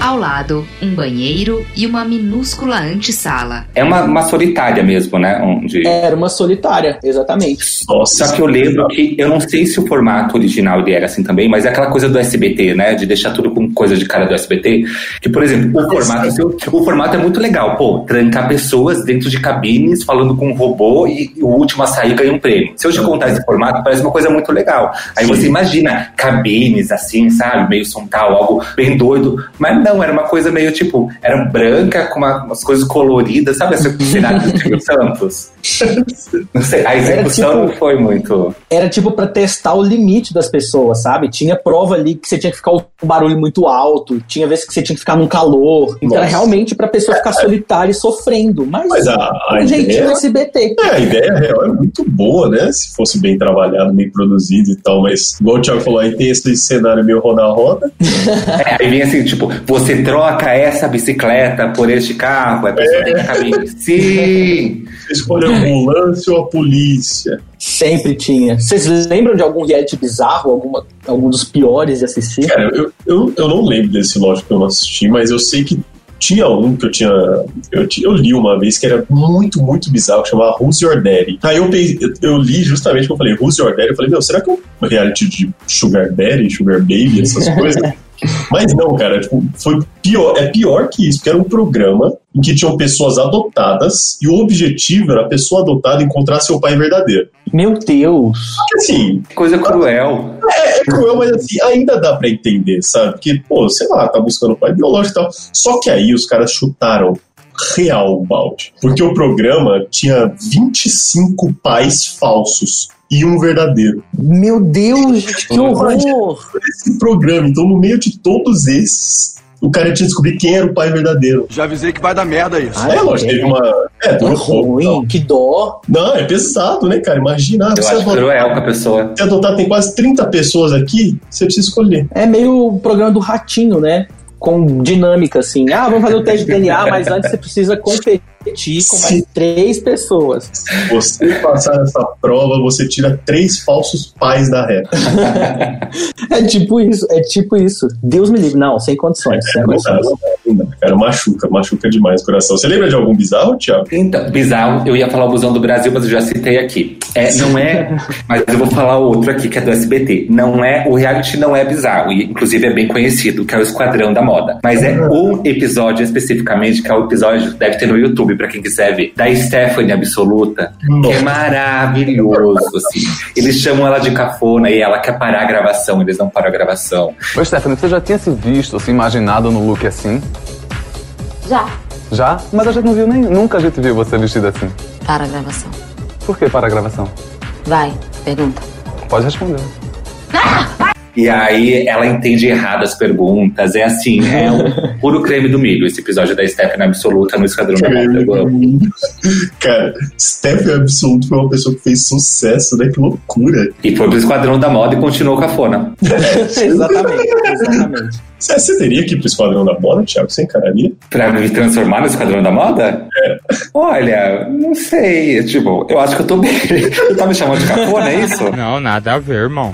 Ao lado, um banheiro e uma minúscula antessala. É uma, uma solitária mesmo, né? Onde... Era uma solitária, exatamente. Nossa, Só que eu lembro que, eu não sei se o formato original ele era assim também, mas é aquela coisa do SBT, né? De deixar tudo com coisa de cara do SBT. Que, por exemplo, o formato, o formato é muito legal. Pô, trancar pessoas dentro de cabines falando com um robô e o último a sair ganha um prêmio. Se eu te contar esse formato, parece uma coisa muito legal. Aí você imagina cabines assim, sabe? Meio sontal, algo bem doido. Mas não, era uma coisa meio tipo, era branca com uma- umas coisas coloridas, sabe? Esse (laughs) cenário do Silvio Santos. (laughs) Não sei, a execução tipo- não foi muito. Era tipo pra testar o limite das pessoas, sabe? Tinha prova ali que você tinha que ficar um barulho muito alto, tinha vezes que você tinha que ficar num calor. Então era Nossa. realmente pra pessoa ficar solitária e sofrendo. Mas, Mas a, a um jeitinho SBT. é, a ideia real é muito boa, né? Se fosse bem trabalhado, bem produzido e tal. Mas, igual o Thiago falou, aí tem esse cenário meio roda-roda. (laughs) É, aí vem assim, tipo, você troca essa bicicleta por este carro, a pessoa tem que cabine. Sim! (laughs) Você escolhe a ambulância ou a polícia. Sempre tinha. Vocês lembram de algum reality bizarro, alguma, algum dos piores de assistir? Cara, eu, eu, eu não lembro desse, lógico, que eu não assisti, mas eu sei que tinha um que eu tinha. Eu, eu li uma vez que era muito, muito bizarro, que chamava Who's Your Daddy. Aí eu, eu, eu li justamente que eu falei Who's Your Daddy. Eu falei, meu, será que é um reality de Sugar Daddy, Sugar Baby, essas coisas? (laughs) Mas não, cara, tipo, foi pior, é pior que isso, porque era um programa em que tinham pessoas adotadas e o objetivo era a pessoa adotada encontrar seu pai verdadeiro. Meu Deus! Que assim, Coisa cruel. é, é cruel, mas assim, ainda dá pra entender, sabe? Porque, pô, sei lá, tá buscando pai biológico e tal. Só que aí os caras chutaram real o balde. Porque o programa tinha 25 pais falsos e um verdadeiro. Meu Deus, gente, que horror! Esse programa, então no meio de todos esses, o cara tinha que descobrir quem era o pai verdadeiro. Já avisei que vai dar merda isso. Ah, é, lógico, teve uma. É, É pouco. ruim, que dó. Não, é pesado, né, cara? Imagina, Eu você acho cruel com a pessoa. você adotar, tem quase 30 pessoas aqui, você precisa escolher. É meio o programa do ratinho, né? Com dinâmica, assim. Ah, vamos fazer o teste de DNA, mas antes você precisa competir com mais três pessoas. Se você passar essa prova, você tira três falsos pais da reta. (laughs) É tipo isso, é tipo isso. Deus me livre. Não, sem condições. Sem Não dá, condições. Cara, machuca, machuca demais o coração. Você lembra de algum bizarro, Thiago? Então, bizarro, eu ia falar o Busão do Brasil, mas eu já citei aqui. É, não é, (laughs) mas eu vou falar outro aqui que é do SBT. Não é, o reality não é bizarro, e inclusive é bem conhecido, que é o Esquadrão da Moda. Mas é um episódio especificamente, que é o episódio, deve ter no YouTube pra quem quiser ver, da Stephanie Absoluta, que é maravilhoso, assim. Eles chamam ela de cafona e ela quer parar a gravação, eles não param a gravação. Ô, Stephanie, você já tinha se visto, se imaginado no look assim? Já. Já? Mas a gente não viu nem. Nunca a gente viu você vestida assim. Para a gravação. Por que para a gravação? Vai, pergunta. Pode responder. E aí ela entende errado as perguntas. É assim, é o (laughs) puro creme do milho esse episódio da Stephanie Absoluta no Esquadrão da Moda. (laughs) Cara, Steph Absoluto foi uma pessoa que fez sucesso, né? Que loucura. E foi pro Esquadrão da Moda e continuou cafona. (laughs) exatamente, exatamente. Você, você teria que ir pro Esquadrão da Moda, Thiago? Você encararia? Pra me transformar no Esquadrão da Moda? É. Olha, não sei. Tipo, eu acho que eu tô bem. Você tá me chamando de cafona, é isso? Não, nada a ver, irmão.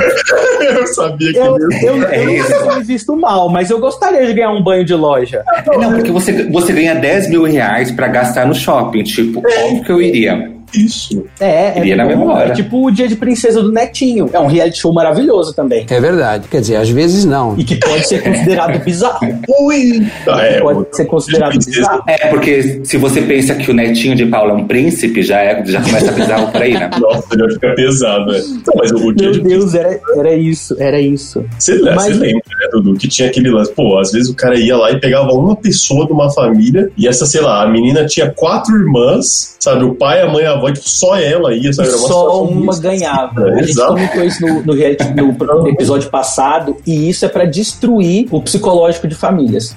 Eu sabia que Eu, mesmo. eu, É eu isso. fui visto mal, mas eu gostaria de ganhar um banho de loja. É, Não, porque você, você ganha 10 mil reais pra gastar no shopping. Tipo, óbvio que eu iria. Isso. É, é, na memória. é tipo o Dia de Princesa do Netinho. É um reality show maravilhoso também. É verdade. Quer dizer, às vezes não. E que pode ser considerado (laughs) bizarro. Ui! Ah, é, pode ser considerado bizarro. É, porque se você pensa que o netinho de Paula é um príncipe, já, é, já começa bizarro por aí, né? (laughs) Nossa, já fica pesado, né? Não, mas o dia Meu de Deus, era, era isso, era isso. Você, Mas- você lembra, né, Dudu, que tinha aquele lance, pô, às vezes o cara ia lá e pegava uma pessoa de uma família, e essa, sei lá, a menina tinha quatro irmãs, sabe, o pai, a mãe, a tipo, só ela ia, sabe, era uma só uma ganhava. esquisita, A gente Exato. comentou isso no, no, reality- no pro- (laughs) episódio passado, e isso é pra destruir o psicológico de famílias.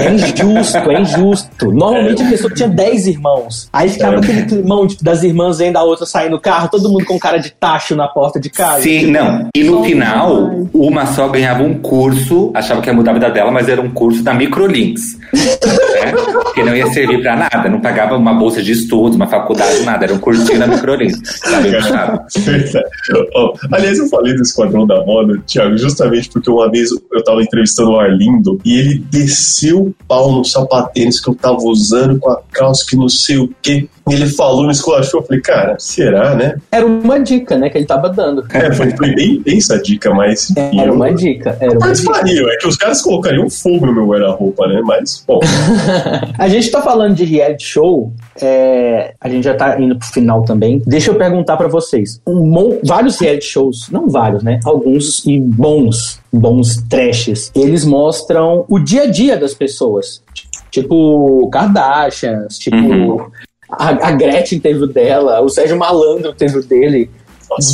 É injusto, é injusto. Normalmente a pessoa tinha 10 irmãos. Aí ficava É. aquele climão tipo, das irmãs vendo a outra sair no carro, todo mundo com cara de tacho na porta de casa. Sim, não. E no final, uma só ganhava um curso, achava que ia mudar a vida dela, mas era um curso da Microlinks. né? (laughs) Que não ia servir pra nada, não pagava uma bolsa de estudos, uma faculdade, nada. Nada, era um cortina microlinha. (laughs) Sabe, puxado. (laughs) Ó, aliás, eu falei do Esquadrão da Moda, Thiago, justamente porque uma vez eu tava entrevistando o Arlindo e ele desceu o pau no sapatênis que eu tava usando com a calça que não sei o quê. E ele falou, me esculachou. Eu falei, cara, será, né? Era uma dica, né, que ele tava dando. É, foi, foi bem tensa a dica, mas. enfim, Era eu- uma dica. Era Eu uma dica. participaria, é que os caras colocariam fogo no meu guarda-roupa, né? Mas, bom. (laughs) A gente tá falando de reality show, é, a gente já tá indo pro final também. Deixa eu perguntar pra vocês. Um vários reality shows, não vários, né? Alguns e bons, bons trashes. Eles mostram o dia a dia das pessoas. Tipo Kardashians, tipo Uhum. A, a Gretchen teve o dela, o Sérgio Malandro teve o dele.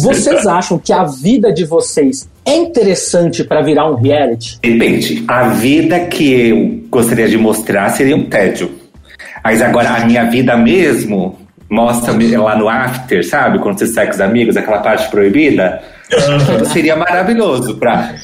Vocês acham que a vida de vocês é interessante pra virar um reality? Depende. A vida que eu gostaria de mostrar seria um tédio. Mas agora, a minha vida mesmo, mostra lá no after, sabe? Quando você sai com os amigos, aquela parte proibida. seria maravilhoso. Pra,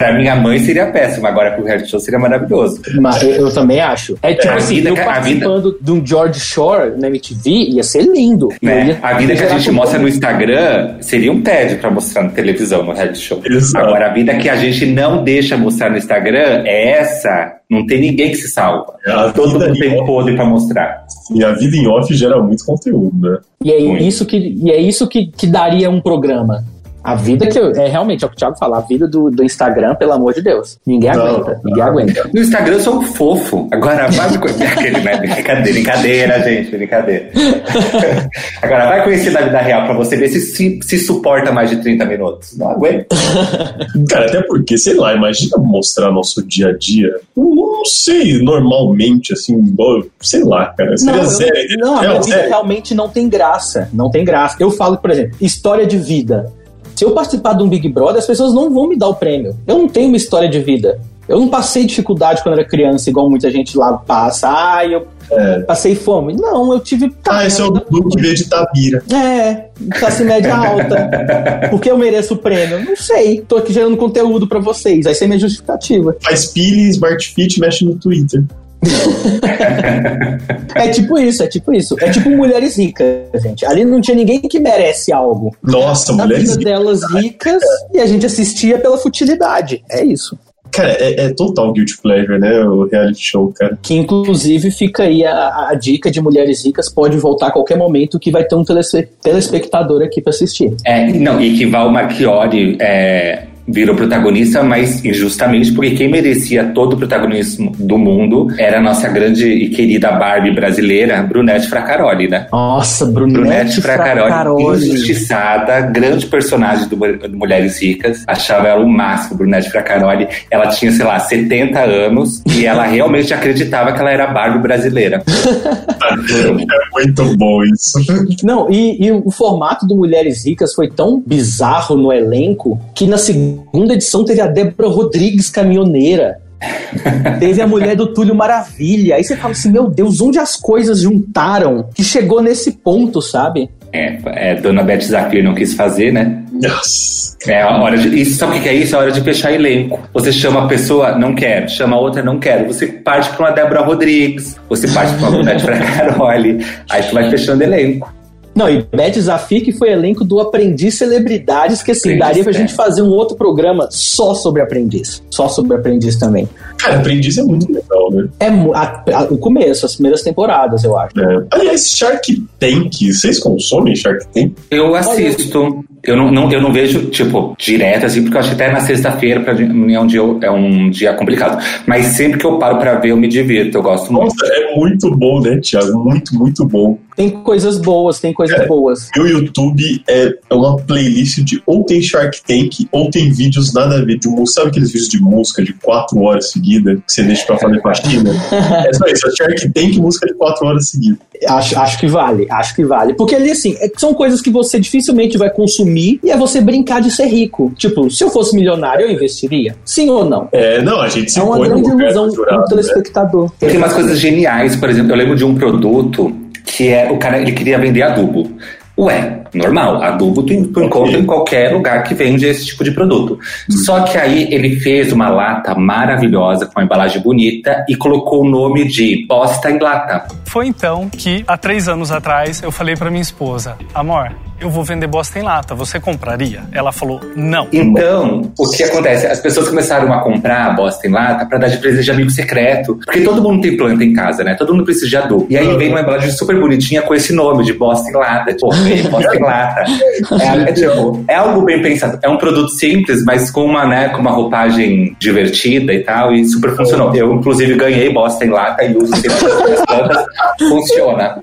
pra minha mãe seria péssimo. Agora pro reality show seria maravilhoso. Mas eu, eu também acho. É tipo É, a assim, vida eu que- a participando de um George Shore na MTV, ia ser lindo. Né? Ia- A vida que a gente mostra no Instagram seria um tédio pra mostrar na televisão, no reality show. Agora, a vida que a gente não deixa mostrar no Instagram é essa. Não tem ninguém que se salva. Todo mundo tem podre pra mostrar. E a vida em off gera muito conteúdo, né? E é isso que, e é isso que, que daria um programa. A vida que eu, é realmente é o que o Thiago fala, a vida do, do Instagram, pelo amor de Deus. Ninguém Não, aguenta, ninguém aguenta. No Instagram eu sou um fofo. Agora vai (laughs) conhecer. Aquele, né? Brincadeira, brincadeira, gente, brincadeira. (laughs) Agora vai conhecer da vida real pra você ver se, se se suporta mais de 30 minutos. Não aguento. (laughs) Cara, até porque, sei lá, imagina mostrar nosso dia a dia. Não, sei, normalmente, assim, sei lá, cara. Seria Não, eu- sério. não, a É, minha vida sério. realmente não tem graça. Não tem graça. Eu falo, por exemplo, história de vida. Se eu participar de um Big Brother, as pessoas não vão me dar o prêmio. Eu não tenho uma história de vida. Eu não passei dificuldade quando era criança, igual muita gente lá passa. Ah, eu passei fome. Não, eu tive. Ah, esse é o Dudu que veio de Tabira. É, classe média alta. (laughs) Por que eu mereço o prêmio? Não sei. Tô aqui gerando conteúdo pra vocês. Vai ser minha justificativa. Faz pile, Smart Fit, mexe no Twitter. É tipo isso, é tipo isso. É tipo mulheres ricas, gente. Ali não tinha ninguém que merece algo. Nossa, Na mulheres vida delas ricas e a gente assistia pela futilidade. É isso. Cara, é, é total guilty pleasure, né? O reality show, cara. Que inclusive fica aí a, a dica de mulheres ricas, pode voltar a qualquer momento que vai ter um telespe- telespectador aqui pra assistir. É, não, e que Val Marchiori é, virou protagonista, mas injustamente porque quem merecia todo o protagonismo do mundo era a nossa grande e querida Barbie brasileira, Brunette Fracaroli, né? Nossa, Brunette, Brunette Fracaroli, Fracaroli. injustiçada, grande personagem do, do Mulheres Ricas. Achava ela o máximo, Brunette Fracaroli. Ela tinha, sei lá, 70 anos e ela realmente acreditava que ela era a Barbie brasileira. É muito bom isso. Não, e, e o formato do Mulheres Ricas foi tão bizarro no elenco que na segunda edição teve a Débora Rodrigues caminhoneira. teve a mulher do Túlio Maravilha. Aí você fala assim: meu Deus, onde as coisas juntaram que chegou nesse ponto, sabe? É, é, Dona Beth Zafir não quis fazer, né? Nossa. É a hora de. Isso, sabe o que é isso? É a hora de fechar elenco. Você chama a pessoa, não quero. Chama a outra, não quero. Você parte pra uma Débora Rodrigues. Você parte pra uma Brunette Fracaroli. (laughs) Aí tu vai fechando elenco. Não, e Beth Zafir, que foi elenco do Aprendiz Celebridades, que assim, Aprendiz, daria pra é. gente fazer um outro programa só sobre aprendiz. Só sobre aprendiz também. Cara, aprendiz é muito legal, né? É a- a- o começo, as primeiras temporadas, eu acho. É. Aliás, Shark Tank, vocês consomem Shark Tank? Eu assisto. Eu não, não- eu não vejo, tipo, direto, assim, porque eu acho que até na sexta-feira pra mim é um, dia, é um dia complicado. Mas sempre que eu paro pra ver, eu me divirto. Eu gosto muito. Nossa, é muito bom, né, Thiago? Muito, muito bom. Tem coisas boas, tem coisas boas. Meu YouTube é é uma playlist de ou tem Shark Tank ou tem vídeos nada a ver de música. Sabe aqueles vídeos de música de 4 horas seguidas que você deixa pra fazer faxina? (laughs) é só isso, é Shark Tank e música de 4 horas seguidas. Acho, acho que vale, acho que vale. Porque ali, assim, é são coisas que você dificilmente vai consumir e é você brincar de ser rico. Tipo, se eu fosse milionário, eu investiria? Sim ou não? É, não, a gente se É uma grande ilusão do né? telespectador. Tem umas coisas geniais, por exemplo, eu lembro de um produto que é o cara ele queria vender adubo. Ué, normal, adubo tu, tu encontra em qualquer lugar que vende esse tipo de produto. Só que aí ele fez uma lata maravilhosa, com uma embalagem bonita, e colocou o nome de bosta em lata. Foi então que, há três anos atrás, eu falei pra minha esposa: Amor, eu vou vender bosta em lata, você compraria? Ela falou: Não. Então, o que acontece? As pessoas começaram a comprar bosta em lata pra dar de presente de amigo secreto. Porque todo mundo tem planta em casa, né? Todo mundo precisa de adubo. E aí vem uma embalagem super bonitinha com esse nome de bosta em lata. Tipo, bosta lata. É, é, tipo, é algo bem pensado. É um produto simples, mas com uma, né, com uma roupagem divertida e tal, e super funcionou. Eu, inclusive, ganhei bosta em lata e uso sempre minhas plantas. Funciona.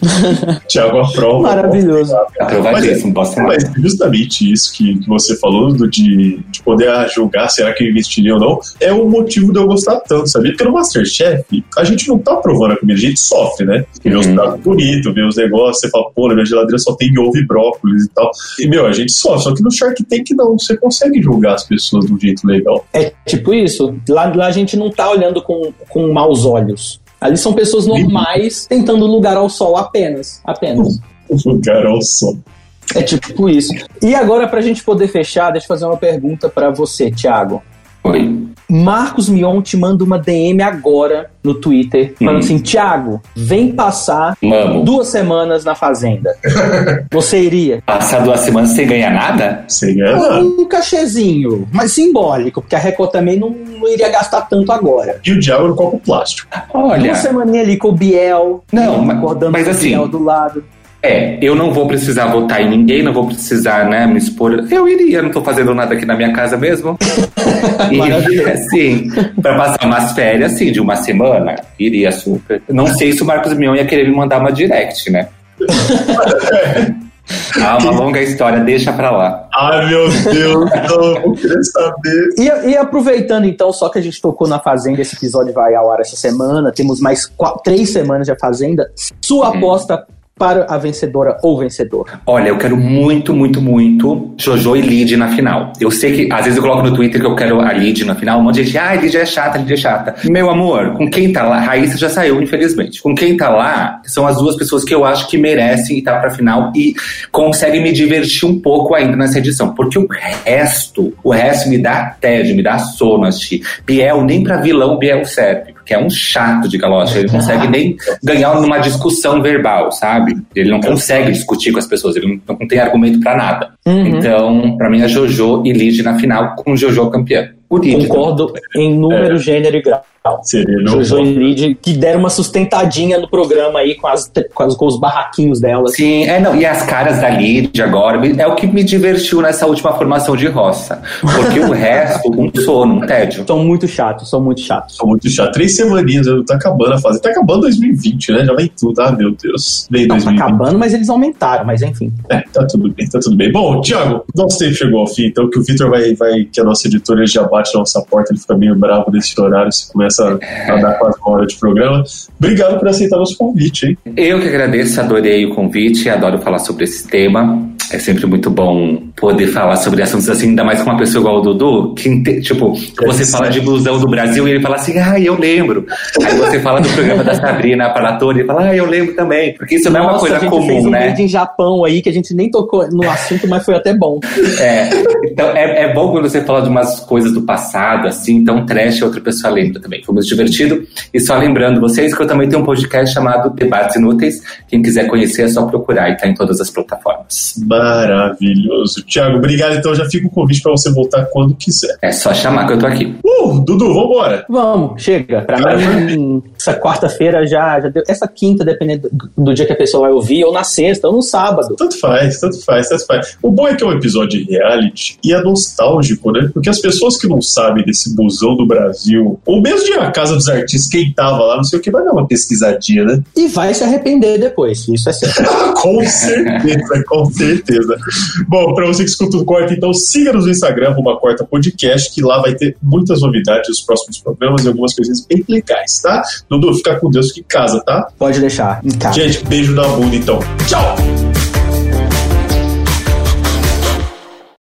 Tiago aprova. Maravilhoso. Aprovadíssimo, bosta em lata. Mas justamente isso que, que você falou do, de, de poder julgar será que eu investiria ou não, é o motivo de eu gostar tanto, sabia? Porque no Masterchef, a gente não tá provando a comida, a gente sofre, né? Vê os pratos bonitos, vê os negócios, você fala, pô, na minha geladeira só tem ovo e brócolis e tal. E, meu, a gente sofre. Só que no Shark Tank não, você consegue julgar as pessoas de um jeito legal. É tipo isso. Lá, lá a gente não tá olhando com, com maus olhos. Ali são pessoas normais tentando lugar ao sol apenas. Apenas. (laughs) Lugar ao sol. É tipo isso. E agora, pra gente poder fechar, deixa eu fazer uma pergunta pra você, Thiago. Oi. Marcos Mion te manda uma DM agora no Twitter, falando Hum. assim: Thiago, vem passar Vamos. duas semanas na Fazenda. (laughs) Você iria? Passar duas semanas sem ganhar nada? Sem ganhar nada. Um cachezinho, mas simbólico, porque a Record também não, não iria gastar tanto agora. E o diabo no copo plástico. Olha. Uma semaninha ali com o Biel, Não, ma- acordando mas com assim- o Biel do lado. É, eu não vou precisar votar em ninguém, não vou precisar, né, me expor. Eu iria, não tô fazendo nada aqui na minha casa mesmo. (laughs) e, assim, pra passar umas férias, assim, de uma semana, iria super. Não sei se o Marcos Mion ia querer me mandar uma direct, né? (laughs) Ah, uma longa história, deixa pra lá. Ai, meu Deus, não vou querer saber. E, e aproveitando então, só que a gente tocou na Fazenda, esse episódio vai ao ar essa semana, temos mais qua- três semanas de Fazenda. Sua aposta para a vencedora ou vencedor? Olha, eu quero muito, muito, muito Jojo e Lid na final. Eu sei que, às vezes eu coloco no Twitter que eu quero a Lid na final, um monte de gente, ah, Lid é chata, Lid é chata. Meu amor, com quem tá lá, Raíssa já saiu, infelizmente. Com quem tá lá, são as duas pessoas que eu acho que merecem estar pra final e conseguem me divertir um pouco ainda nessa edição. Porque o resto, o resto me dá tédio, me dá sono. Biel, nem pra vilão Biel serve. Porque é um chato de galocha, ele não consegue nem ganhar numa discussão verbal, sabe? Ele não consegue discutir com as pessoas, ele não, não tem argumento pra nada. Uhum. Então, pra mim é Jojo e Lid na final com Jojo campeã. Lid Concordo em número, É. gênero e grau. Seria Jojo e Lid, que deram uma sustentadinha no programa aí com, as, com, as- com os barraquinhos delas. Sim, é, não, e as caras da Lid agora é o que me divertiu nessa última formação de roça. Porque o (laughs) resto, um sono, um tédio. São muito chatos, são muito chatos. São muito chato. Três semaninhas, tá acabando a fase. Tá acabando 2020, né? Já vem tudo. Ah, meu Deus. Vem Não, tá 2020. acabando, mas eles aumentaram, mas enfim. É, tá tudo bem, tá tudo bem. Bom, Thiago, nosso tempo chegou ao fim, então que o Vitor vai, vai, que a nossa editora ele já bate na nossa porta, ele fica meio bravo nesse horário, se começa a dar quase uma hora de programa. Obrigado por aceitar nosso convite, hein? Eu que agradeço, adorei o convite, adoro falar sobre esse tema. É sempre muito bom poder falar sobre assuntos assim, ainda mais com uma pessoa igual o Dudu, que, tipo, você fala de blusão do Brasil e ele fala assim, ah, eu lembro. Aí você fala do programa da Sabrina Paratore e ele fala, ah, eu lembro também. Porque isso não é uma Nossa, coisa a gente comum, fez um né? vídeo em Japão aí que a gente nem tocou no assunto, mas foi até bom. É, então é, é bom quando você fala de umas coisas do passado, assim, então trash outra pessoa lembra também. Foi muito divertido. E só lembrando vocês que eu também tenho um podcast chamado Debates Inúteis. Quem quiser conhecer é só procurar e tá em todas as plataformas. Maravilhoso. Thiago, obrigado. Então já fica o convite pra você voltar quando quiser. É só chamar que eu tô aqui. Uh, Dudu, vambora. Vamos, chega. Pra mim, essa quarta-feira já, já deu. Essa quinta, dependendo do, dia que a pessoa vai ouvir, ou na sexta, ou no sábado. Tanto faz, tanto faz, tanto faz. O bom é que é um episódio de reality e é nostálgico, né? Porque as pessoas que não sabem desse busão do Brasil, ou mesmo de A Casa dos Artistas, quem tava lá, não sei o que, vai dar uma pesquisadinha, né? E vai se arrepender depois, isso é certo. (laughs) com certeza, com certeza. Bom, pra você que escuta o Corta, então siga-nos no Instagram, uma Corta Podcast, que lá vai ter muitas novidades nos próximos programas e algumas coisinhas bem legais, tá? Dudu, fica com Deus, fique em casa, tá? Pode deixar, em casa. Gente, beijo na bunda, então. Tchau!